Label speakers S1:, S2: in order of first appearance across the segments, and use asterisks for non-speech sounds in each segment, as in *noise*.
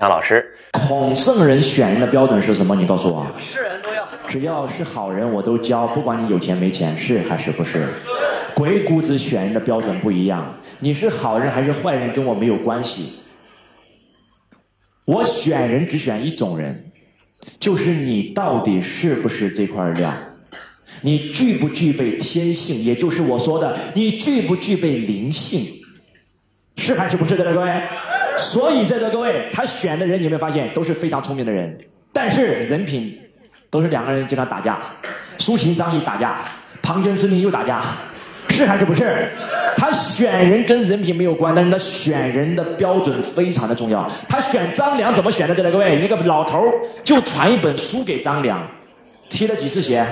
S1: 杨老师，
S2: 孔圣人选人的标准是什么？你告诉我。是人都要。只要是好人，我都教，不管你有钱没钱，是还是不是？鬼谷子选人的标准不一样，你是好人还是坏人，跟我没有关系。我选人只选一种人，就是你到底是不是这块料，你具不具备天性，也就是我说的，你具不具备灵性，是还是不是的，各位？所以在座各位，他选的人，你有没有发现都是非常聪明的人？但是人品都是两个人经常打架，苏秦、张仪打架，庞涓、孙膑又打架，是还是不是？他选人跟人品没有关，但是他选人的标准非常的重要。他选张良怎么选的？在座各位，一个老头就传一本书给张良，踢了几次鞋？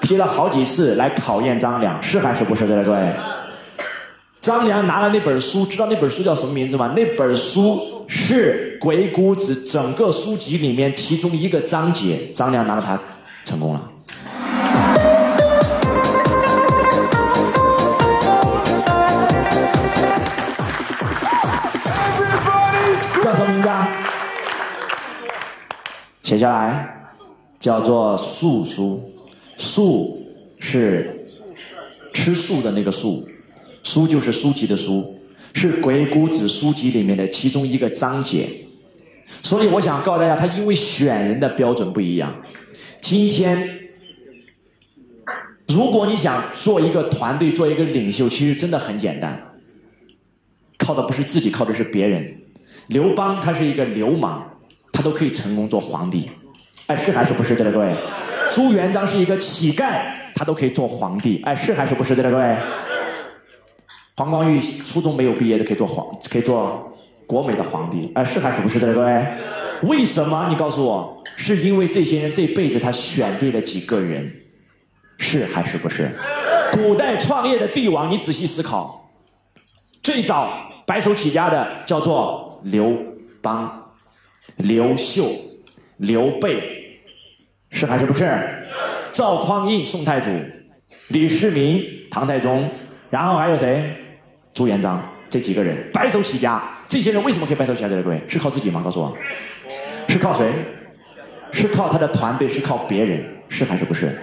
S2: 踢了好几次来考验张良，是还是不是？在座各位？张良拿了那本书，知道那本书叫什么名字吗？那本书是《鬼谷子》整个书籍里面其中一个章节。张良拿了它，成功了。叫什么名字啊？写下来，叫做素书。素是吃素的那个素。书就是书籍的书，是《鬼谷子》书籍里面的其中一个章节，所以我想告诉大家，他因为选人的标准不一样。今天，如果你想做一个团队，做一个领袖，其实真的很简单，靠的不是自己，靠的是别人。刘邦他是一个流氓，他都可以成功做皇帝，哎，是还是不是？的各位，朱元璋是一个乞丐，他都可以做皇帝，哎，是还是不是？的各位。黄光裕初中没有毕业的可以做皇，可以做国美的皇帝，哎，是还是不是的，各位？为什么？你告诉我，是因为这些人这辈子他选对了几个人，是还是不是？古代创业的帝王，你仔细思考，最早白手起家的叫做刘邦、刘秀、刘备，是还是不是？赵匡胤，宋太祖；李世民，唐太宗；然后还有谁？朱元璋这几个人白手起家，这些人为什么可以白手起家？各位是靠自己吗？告诉我，是靠谁？是靠他的团队？是靠别人？是还是不是？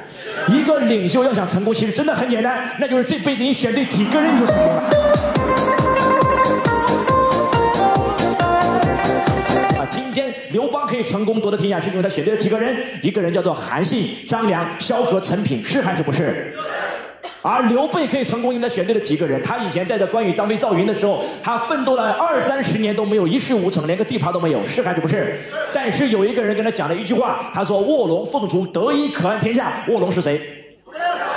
S2: 一个领袖要想成功，其实真的很简单，那就是这辈子你选对几个人就成功了。啊，今天刘邦可以成功夺得天下，是因为他选对了几个人？一个人叫做韩信、张良、萧何、陈平，是还是不是？而刘备可以成功，应该选对了几个人。他以前带着关羽、张飞、赵云的时候，他奋斗了二三十年都没有一事无成，连个地盘都没有，是还是不是？但是有一个人跟他讲了一句话，他说：“卧龙凤雏，得一可安天下。”卧龙是谁？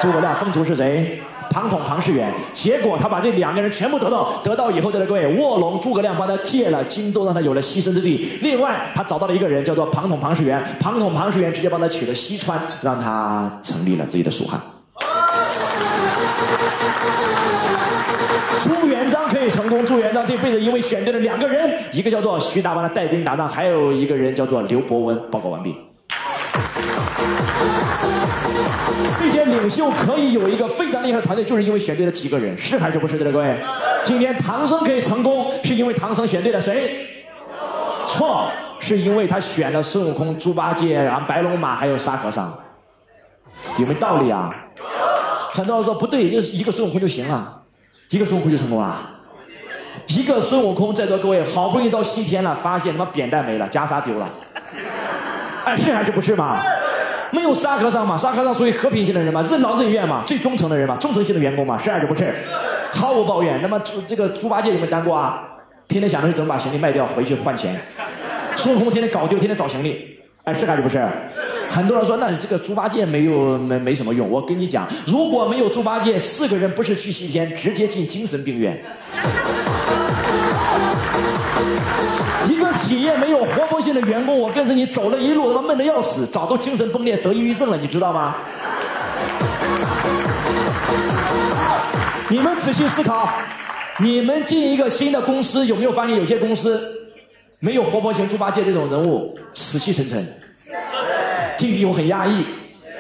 S2: 诸葛亮。凤雏是谁？庞统、庞士元。结果他把这两个人全部得到，得到以后，在座各位，卧龙诸葛亮帮他借了荆州，让他有了栖身之地。另外，他找到了一个人，叫做庞统、庞士元。庞统、庞士元直接帮他取了西川，让他成立了自己的蜀汉。朱元璋可以成功。朱元璋这辈子因为选对了两个人，一个叫做徐达帮他带兵打仗，还有一个人叫做刘伯温。报告完毕。这些领袖可以有一个非常厉害的团队，就是因为选对了几个人，是还是不是的，各位？今天唐僧可以成功，是因为唐僧选对了谁？错，是因为他选了孙悟空、猪八戒、然后白龙马还有沙和尚，有没有道理啊？很多人说不对，就是一个孙悟空就行了。一个孙悟空就成功了，一个孙悟空在座各位好不容易到西天了，发现他妈扁担没了，袈裟丢了，哎，是还是不是嘛？没有沙和尚嘛？沙和尚属于和平性的人嘛？任劳任怨嘛？最忠诚的人嘛？忠诚型的员工嘛？是还是不是？毫无抱怨。那么猪这个猪八戒有没有当过啊？天天想着怎么把行李卖掉回去换钱。孙悟空天天搞丢，天天找行李，哎，是还是不是？很多人说，那这个猪八戒没有没没什么用。我跟你讲，如果没有猪八戒，四个人不是去西天，直接进精神病院。*laughs* 一个企业没有活泼性的员工，我跟着你走了一路，他妈闷得要死，早都精神崩裂得抑郁症了，你知道吗？*laughs* 你们仔细思考，你们进一个新的公司，有没有发现有些公司没有活泼型猪八戒这种人物，死气沉沉。进去我很压抑，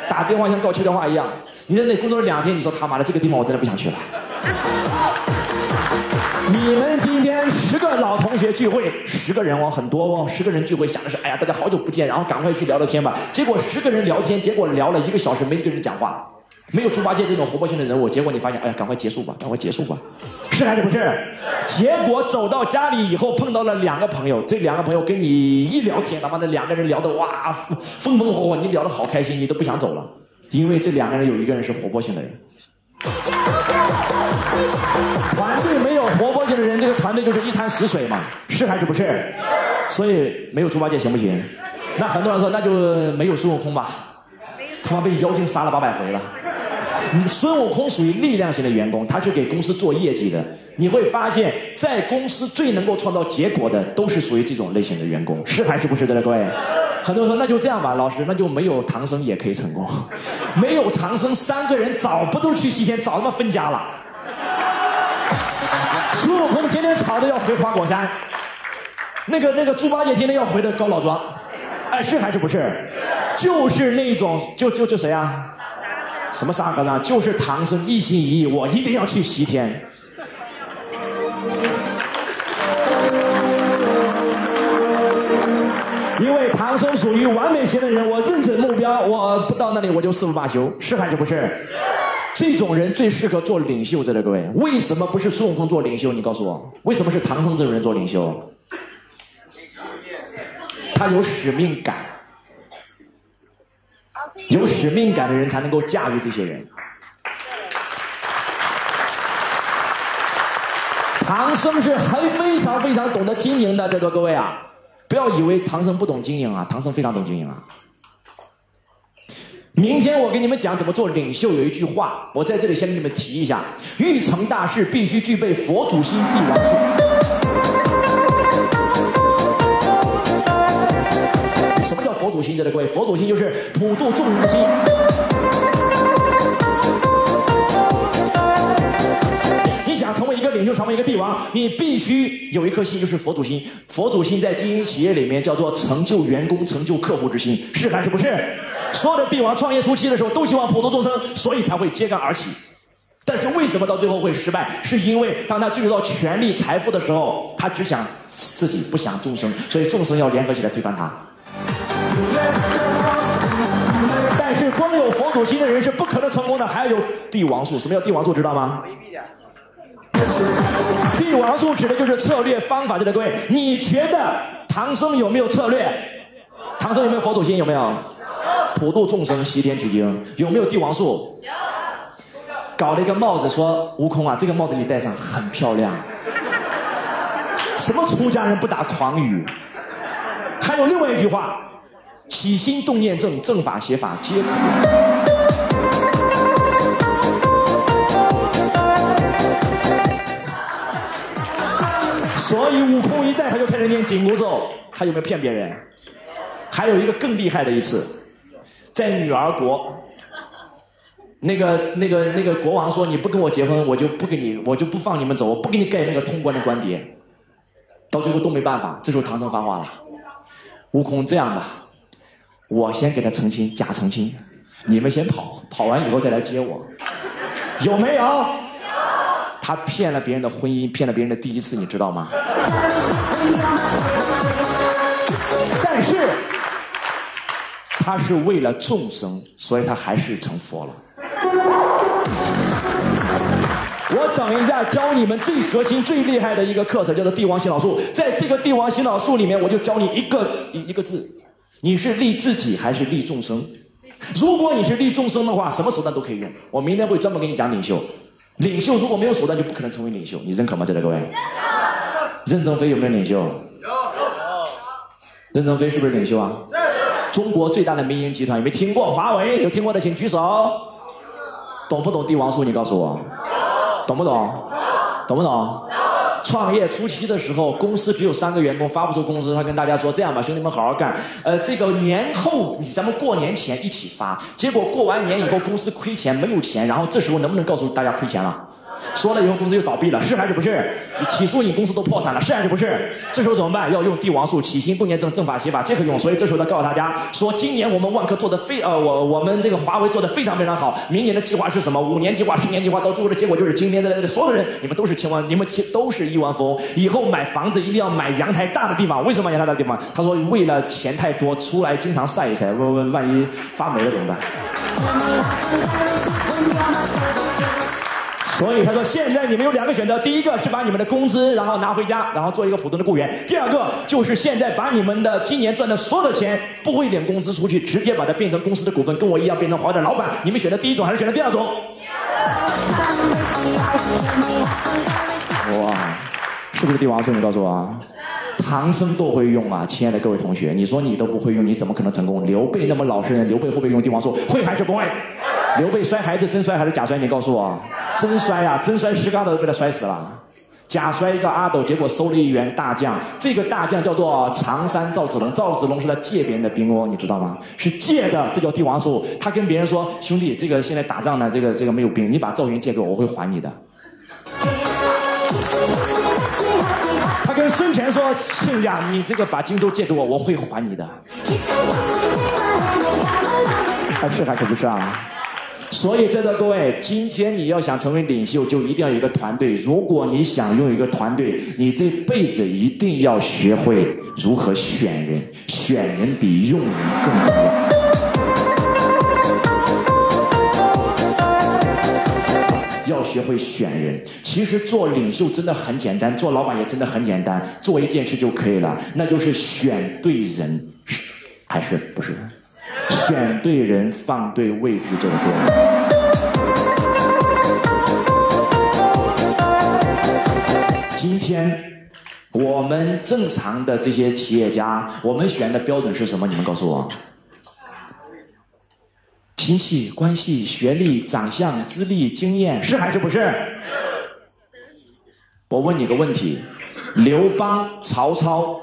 S2: 打电话像挂悄电话一样。你在那工作了两天，你说他妈的这个地方我真的不想去了。你们今天十个老同学聚会，十个人哦，很多哦，十个人聚会想的是，哎呀，大家好久不见，然后赶快去聊聊天吧。结果十个人聊天，结果聊了一个小时，没一个人讲话。没有猪八戒这种活泼性的人物，结果你发现，哎呀，赶快结束吧，赶快结束吧，是还是不是？结果走到家里以后，碰到了两个朋友，这两个朋友跟你一聊天，他妈的两个人聊得哇风风火火，你聊得好开心，你都不想走了，因为这两个人有一个人是活泼性的人。团队没有活泼性的人，这个团队就是一潭死水嘛，是还是不是？所以没有猪八戒行不行？那很多人说，那就没有孙悟空吧？他妈被妖精杀了八百回了。孙悟空属于力量型的员工，他是给公司做业绩的。你会发现在公司最能够创造结果的，都是属于这种类型的员工，是还是不是的，各位？很多人说那就这样吧，老师，那就没有唐僧也可以成功。*laughs* 没有唐僧，三个人早不都去西天，早他妈分家了。孙悟空天天吵着要回花果山，那个那个猪八戒天天要回的高老庄，哎，是还是不是？就是那种，就就就谁啊？什么沙和尚？就是唐僧一心一意，我一定要去西天。因为唐僧属于完美型的人，我认准目标，我不到那里我就誓不罢休，是还是不是？这种人最适合做领袖，在的各位，为什么不是孙悟空做领袖？你告诉我，为什么是唐僧这种人做领袖？他有使命感。有使命感的人才能够驾驭这些人。唐僧是很非常非常懂得经营的，在座各位啊，不要以为唐僧不懂经营啊，唐僧非常懂经营啊。明天我给你们讲怎么做领袖，有一句话，我在这里先给你们提一下：欲成大事，必须具备佛祖心帝王术。祖心，在的各位，佛祖心就是普度众生的心。你想成为一个领袖，成为一个帝王，你必须有一颗心，就是佛祖心。佛祖心在经营企业里面叫做成就员工、成就客户之心，是还是不是？所有的帝王创业初期的时候都希望普度众生，所以才会揭竿而起。但是为什么到最后会失败？是因为当他进入到权力、财富的时候，他只想自己，不想众生，所以众生要联合起来推翻他。但是光有佛祖心的人是不可能成功的，还要有帝王术。什么叫帝王术？知道吗？帝王术指的就是策略方法，对不对？各位，你觉得唐僧有没有策略？唐僧有没有佛祖心？有没有？普度众生，西天取经，有没有帝王术？搞了一个帽子，说悟空啊，这个帽子你戴上很漂亮。什么出家人不打诳语？还有另外一句话。起心动念正，正法邪法皆可。所以悟空一代他就开始念紧箍咒，他有没有骗别人？还有一个更厉害的一次，在女儿国，那个那个那个国王说：“你不跟我结婚，我就不给你，我就不放你们走，我不给你盖那个通关的官牒。”到最后都没办法，这时候唐僧发话了：“悟空，这样吧。”我先给他澄清，假澄清，你们先跑，跑完以后再来接我，有没？有。他骗了别人的婚姻，骗了别人的第一次，你知道吗？但是，他是为了众生，所以他还是成佛了。我等一下教你们最核心、最厉害的一个课程，叫做帝王洗脑术。在这个帝王洗脑术里面，我就教你一个一一个字。你是利自己还是利众生？如果你是利众生的话，什么手段都可以用。我明天会专门给你讲领袖。领袖如果没有手段，就不可能成为领袖。你认可吗？在座各位？任正非有没有领袖？有。任正非是不是领袖啊？中国最大的民营集团有没有听过华为？有听过的请举手。懂不懂帝王术？你告诉我。懂不懂？懂不懂？创业初期的时候，公司只有三个员工，发不出工资。他跟大家说：“这样吧，兄弟们，好好干。呃，这个年后，咱们过年前一起发。结果过完年以后，公司亏钱，没有钱。然后这时候能不能告诉大家亏钱了？说了以后公司就倒闭了，是还是不是？起诉你公司都破产了，是还是不是？这时候怎么办？要用帝王术，起心动念正正法邪法皆可用。所以这时候他告诉大家说，今年我们万科做的非呃我我们这个华为做的非常非常好。明年的计划是什么？五年计划、十年计划，到最后的结果就是今天的所有人，你们都是千万，你们都是亿万富翁。以后买房子一定要买阳台大的地方。为什么阳台大的地方？他说为了钱太多，出来经常晒一晒，问问万一发霉了怎么办？所以他说，现在你们有两个选择：第一个是把你们的工资然后拿回家，然后做一个普通的雇员；第二个就是现在把你们的今年赚的所有的钱不会点工资出去，直接把它变成公司的股份，跟我一样变成华为的老板。你们选择第一种还是选择第二种？哇，是不是帝王术？你告诉我啊！唐僧都会用啊，亲爱的各位同学，你说你都不会用，你怎么可能成功？刘备那么老实人，刘备会不会用帝王术？会还是不会？*laughs* 刘备摔孩子真摔还是假摔？你告诉我，真摔啊！真摔石疙瘩都被他摔死了。假摔一个阿斗，结果收了一员大将。这个大将叫做常山赵子龙，赵子龙是他借别人的兵哦，你知道吗？是借的，这叫帝王术。他跟别人说：“兄弟，这个现在打仗呢，这个这个没有兵，你把赵云借给我，我会还你的。”他跟孙权说：“亲家，你这个把荆州借给我，我会还你的。*laughs* ”他是还是不是啊？所以，在座各位，今天你要想成为领袖，就一定要有一个团队。如果你想用一个团队，你这辈子一定要学会如何选人，选人比用人更重要。要学会选人。其实做领袖真的很简单，做老板也真的很简单，做一件事就可以了，那就是选对人，是还是不是？选对人，放对位置，这个歌。今天我们正常的这些企业家，我们选的标准是什么？你们告诉我。亲戚关系、学历、长相、资历、经验，是还是不是？我问你个问题：刘邦、曹操，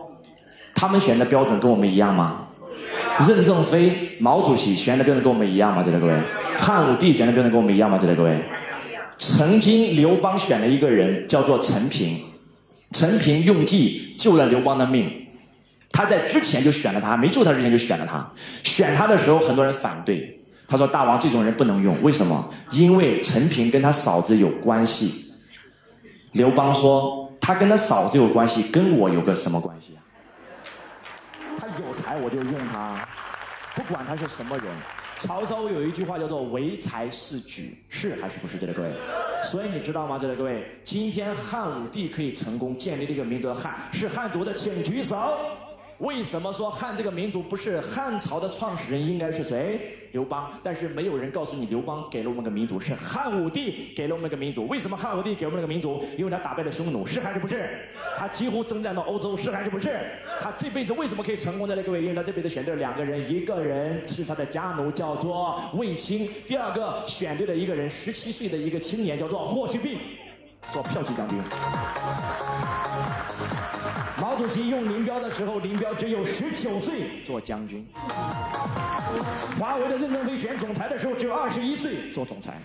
S2: 他们选的标准跟我们一样吗？任正非、毛主席选的标准跟我们一样吗？在座各位，汉武帝选的标准跟我们一样吗？在座各位，曾经刘邦选了一个人叫做陈平，陈平用计救了刘邦的命。他在之前就选了他，没救他之前就选了他。选他的时候，很多人反对。他说：“大王，这种人不能用，为什么？因为陈平跟他嫂子有关系。”刘邦说：“他跟他嫂子有关系，跟我有个什么关系啊？他有才我就用他，不管他是什么人。”曹操有一句话叫做“唯才是举”，是还是不是？这位各位，所以你知道吗？这位各位，今天汉武帝可以成功建立这个民族的汉，是汉族的，请举手。为什么说汉这个民族不是汉朝的创始人应该是谁？刘邦。但是没有人告诉你，刘邦给了我们个民族，是 *laughs* 汉武帝给了我们个民族。为什么汉武帝给我们个民族？因为他打败了匈奴，是还是不是？*laughs* 他几乎征战到欧洲，是还是不是？他这辈子为什么可以成功在那各位？因为他这辈子选对了两个人，一个人是他的家奴，叫做卫青；第二个选对了一个人，十七岁的一个青年，叫做霍去病，做骠骑将军。毛主席用林彪的时候，林彪只有十九岁做将军；华为的任正非选总裁的时候，只有二十一岁做总裁。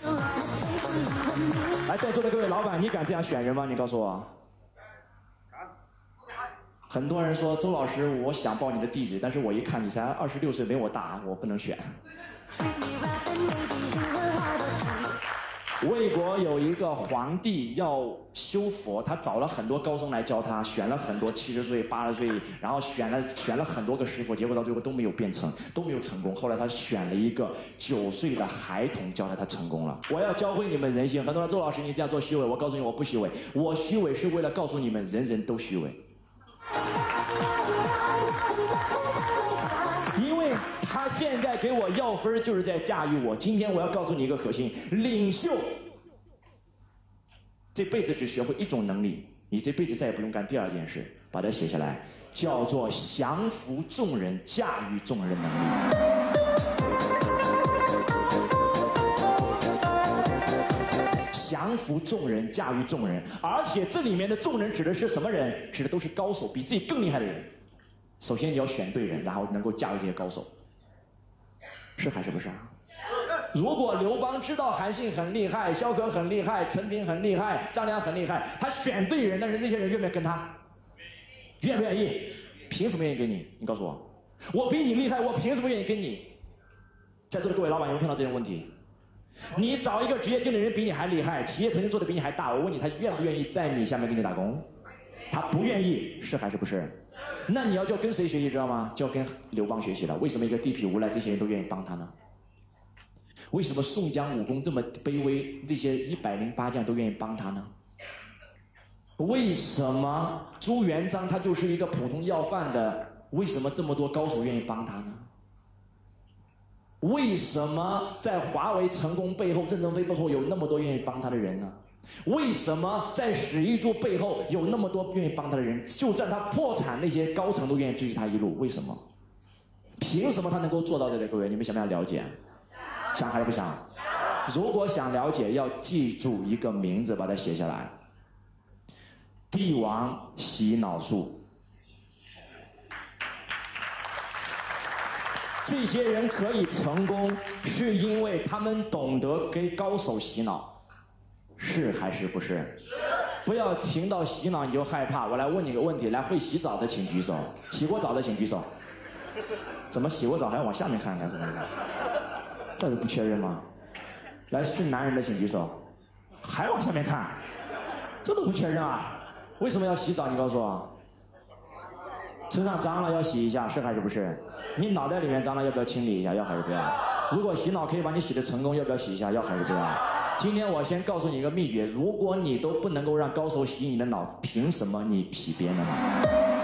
S2: 来，在座的各位老板，你敢这样选人吗？你告诉我。很多人说周老师，我想报你的弟子，但是我一看你才二十六岁，没我大，我不能选。魏国有一个皇帝要修佛，他找了很多高僧来教他，选了很多七十岁、八十岁，然后选了选了很多个师傅，结果到最后都没有变成，都没有成功。后来他选了一个九岁的孩童教他，他成功了。我要教会你们人性。很多人周老师，你这样做虚伪，我告诉你，我不虚伪，我虚伪是为了告诉你们，人人都虚伪。现在给我要分就是在驾驭我。今天我要告诉你一个核心：领袖这辈子只学会一种能力，你这辈子再也不用干第二件事。把它写下来，叫做降服众人、驾驭众人能力。降服众人、驾驭众人，而且这里面的众人指的是什么人？指的都是高手，比自己更厉害的人。首先你要选对人，然后能够驾驭这些高手。是还是不是啊？如果刘邦知道韩信很厉害，萧何很厉害，陈平很厉害，张良很厉害，他选对人，但是那些人愿不愿意跟他？愿不愿意？凭什么愿意跟你？你告诉我，我比你厉害，我凭什么愿意跟你？在座的各位老板有没有碰到这种问题？你找一个职业经理人比你还厉害，企业曾经做的比你还大，我问你，他愿不愿意在你下面给你打工？他不愿意，是还是不是？那你要叫跟谁学习知道吗？就跟刘邦学习了。为什么一个地痞无赖，这些人都愿意帮他呢？为什么宋江武功这么卑微，这些一百零八将都愿意帮他呢？为什么朱元璋他就是一个普通要饭的，为什么这么多高手愿意帮他呢？为什么在华为成功背后，任正非背后有那么多愿意帮他的人呢？为什么在史玉柱背后有那么多愿意帮他的人？就算他破产，那些高层都愿意追随他一路，为什么？凭什么他能够做到这里？各位，你们想不想了解？想还是不想？如果想了解，要记住一个名字，把它写下来。帝王洗脑术。这些人可以成功，是因为他们懂得给高手洗脑，是还是不是？不要听到洗脑你就害怕。我来问你个问题：来会洗澡的请举手，洗过澡的请举手。怎么洗过澡还要往下面看干什么？这是不确认吗？来是男人的请举手，还往下面看，这都不确认啊？为什么要洗澡？你告诉我。身上脏了要洗一下，是还是不是？你脑袋里面脏了要不要清理一下？要还是不要？如果洗脑可以把你洗的成功，要不要洗一下？要还是不要？今天我先告诉你一个秘诀：如果你都不能够让高手洗你的脑，凭什么你洗别人的脑？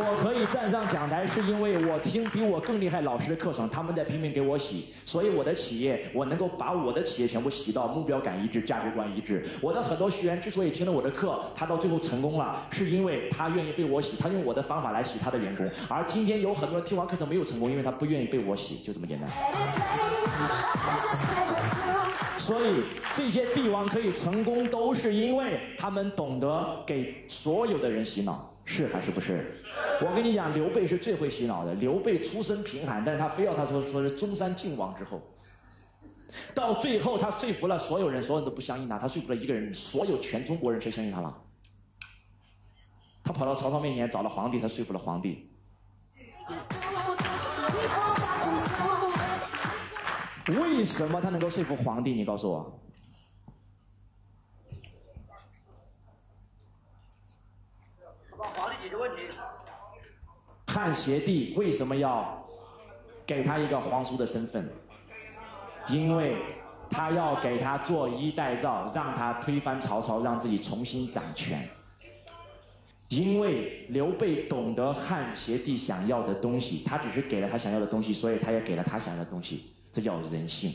S2: 我可以站上讲台是因为我听比我更厉害老师的课程，他们在拼命给我洗，所以我的企业我能够把我的企业全部洗到目标感一致、价值观一致。我的很多学员之所以听了我的课，他到最后成功了，是因为他愿意被我洗，他用我的方法来洗他的员工。而今天有很多人听完课程没有成功，因为他不愿意被我洗，就这么简单。所以这些帝王可以成功，都是因为他们懂得给所有的人洗脑。是还是不是？我跟你讲，刘备是最会洗脑的。刘备出身贫寒，但是他非要他说说是中山靖王之后，到最后他说服了所有人，所有人都不相信他，他说服了一个人，所有全中国人谁相信他了？他跑到曹操面前找了皇帝，他说服了皇帝。为什么他能够说服皇帝？你告诉我。汉协帝为什么要给他一个皇叔的身份？因为他要给他做衣带诏，让他推翻曹操，让自己重新掌权。因为刘备懂得汉协帝想要的东西，他只是给了他想要的东西，所以他也给了他想要的东西，这叫人性。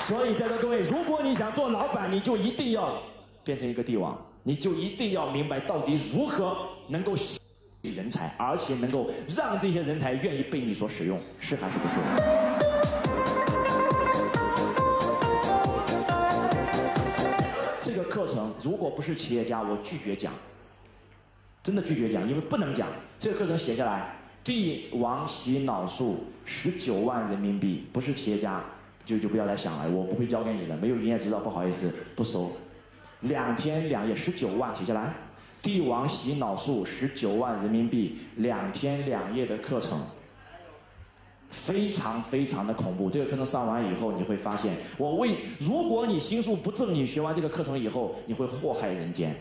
S2: 所以在座各位，如果你想做老板，你就一定要变成一个帝王。你就一定要明白到底如何能够吸引人才，而且能够让这些人才愿意被你所使用，是还是不是？这个课程如果不是企业家，我拒绝讲，真的拒绝讲，因为不能讲。这个课程写下来，帝王洗脑术十九万人民币，不是企业家就就不要来想了，我不会教给你的，没有营业执照，不好意思，不收。两天两夜十九万，写下来。帝王洗脑术十九万人民币，两天两夜的课程，非常非常的恐怖。这个课程上完以后，你会发现，我为如果你心术不正，你学完这个课程以后，你会祸害人间。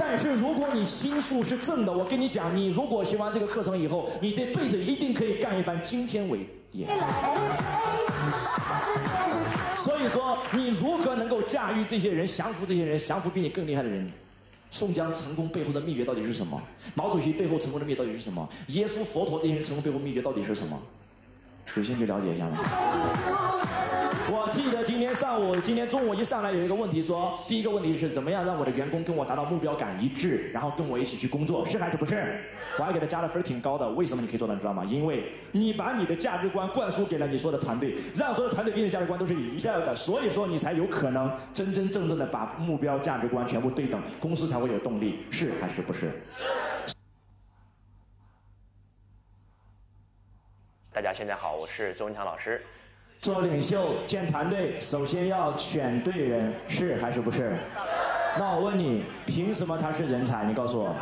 S2: 但是如果你心术是正的，我跟你讲，你如果学完这个课程以后，你这辈子一定可以干一番惊天伟业。所以说，你如何能够驾驭这些人、降服这些人、降服比你更厉害的人？宋江成功背后的秘诀到底是什么？毛主席背后成功的秘诀到底是什么？耶稣、佛陀这些人成功背后秘诀到底是什么？有兴趣了解一下吗？我记得今天上午、今天中午一上来有一个问题说，第一个问题是怎么样让我的员工跟我达到目标感一致，然后跟我一起去工作，是还是不是？我还给他加的分挺高的，为什么你可以做到？你知道吗？因为你把你的价值观灌输给了你所有的团队，让所有的团队跟你的价值观都是一样的，所以说你才有可能真真正正的把目标价值观全部对等，公司才会有动力，是还是不是？
S1: 大家现在好，我是周文强老师。
S2: 做领袖建团队，首先要选对人，是还是不是？那我问你，凭什么他是人才？你告诉我。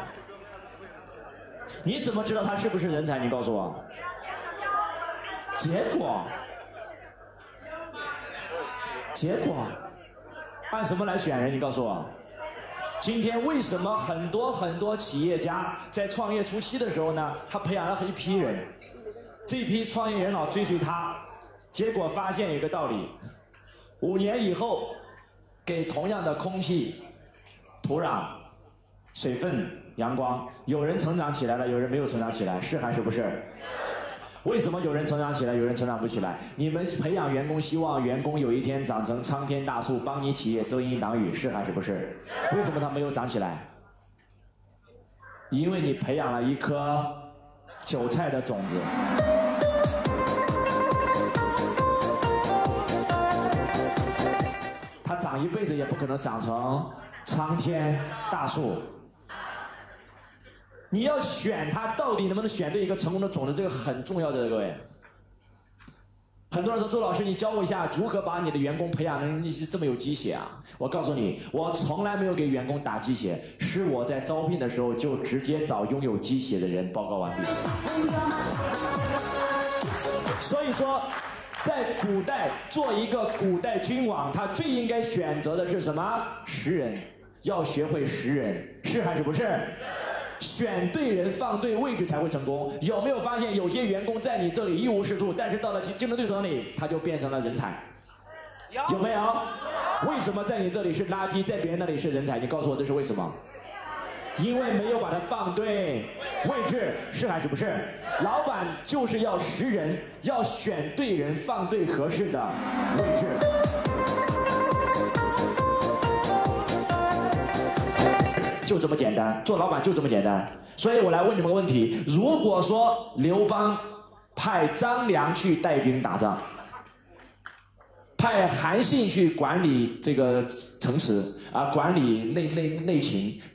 S2: 你怎么知道他是不是人才？你告诉我。结果，结果，按什么来选人？你告诉我。今天为什么很多很多企业家在创业初期的时候呢？他培养了一批人，这批创业人老追随他。结果发现一个道理：五年以后，给同样的空气、土壤、水分、阳光，有人成长起来了，有人没有成长起来，是还是不是？为什么有人成长起来，有人成长不起来？你们培养员工，希望员工有一天长成苍天大树，帮你企业遮阴挡雨，是还是不是？为什么他没有长起来？因为你培养了一颗韭菜的种子。长一辈子也不可能长成苍天大树。你要选它，到底能不能选对一个成功的种子？这个很重要的，各位。很多人说周老师，你教我一下如何把你的员工培养的是这么有鸡血啊？我告诉你，我从来没有给员工打鸡血，是我在招聘的时候就直接找拥有鸡血的人报告完毕。所以说。在古代做一个古代君王，他最应该选择的是什么？识人，要学会识人，是还是不是？选对人，放对位置才会成功。有没有发现有些员工在你这里一无是处，但是到了竞竞争对手那里，他就变成了人才？有没有？为什么在你这里是垃圾，在别人那里是人才？你告诉我这是为什么？因为没有把它放对位置，是还是不是？老板就是要识人，要选对人，放对合适的位置，就这么简单。做老板就这么简单。所以我来问你们个问题：如果说刘邦派张良去带兵打仗，派韩信去管理这个城池啊，管理内内内情。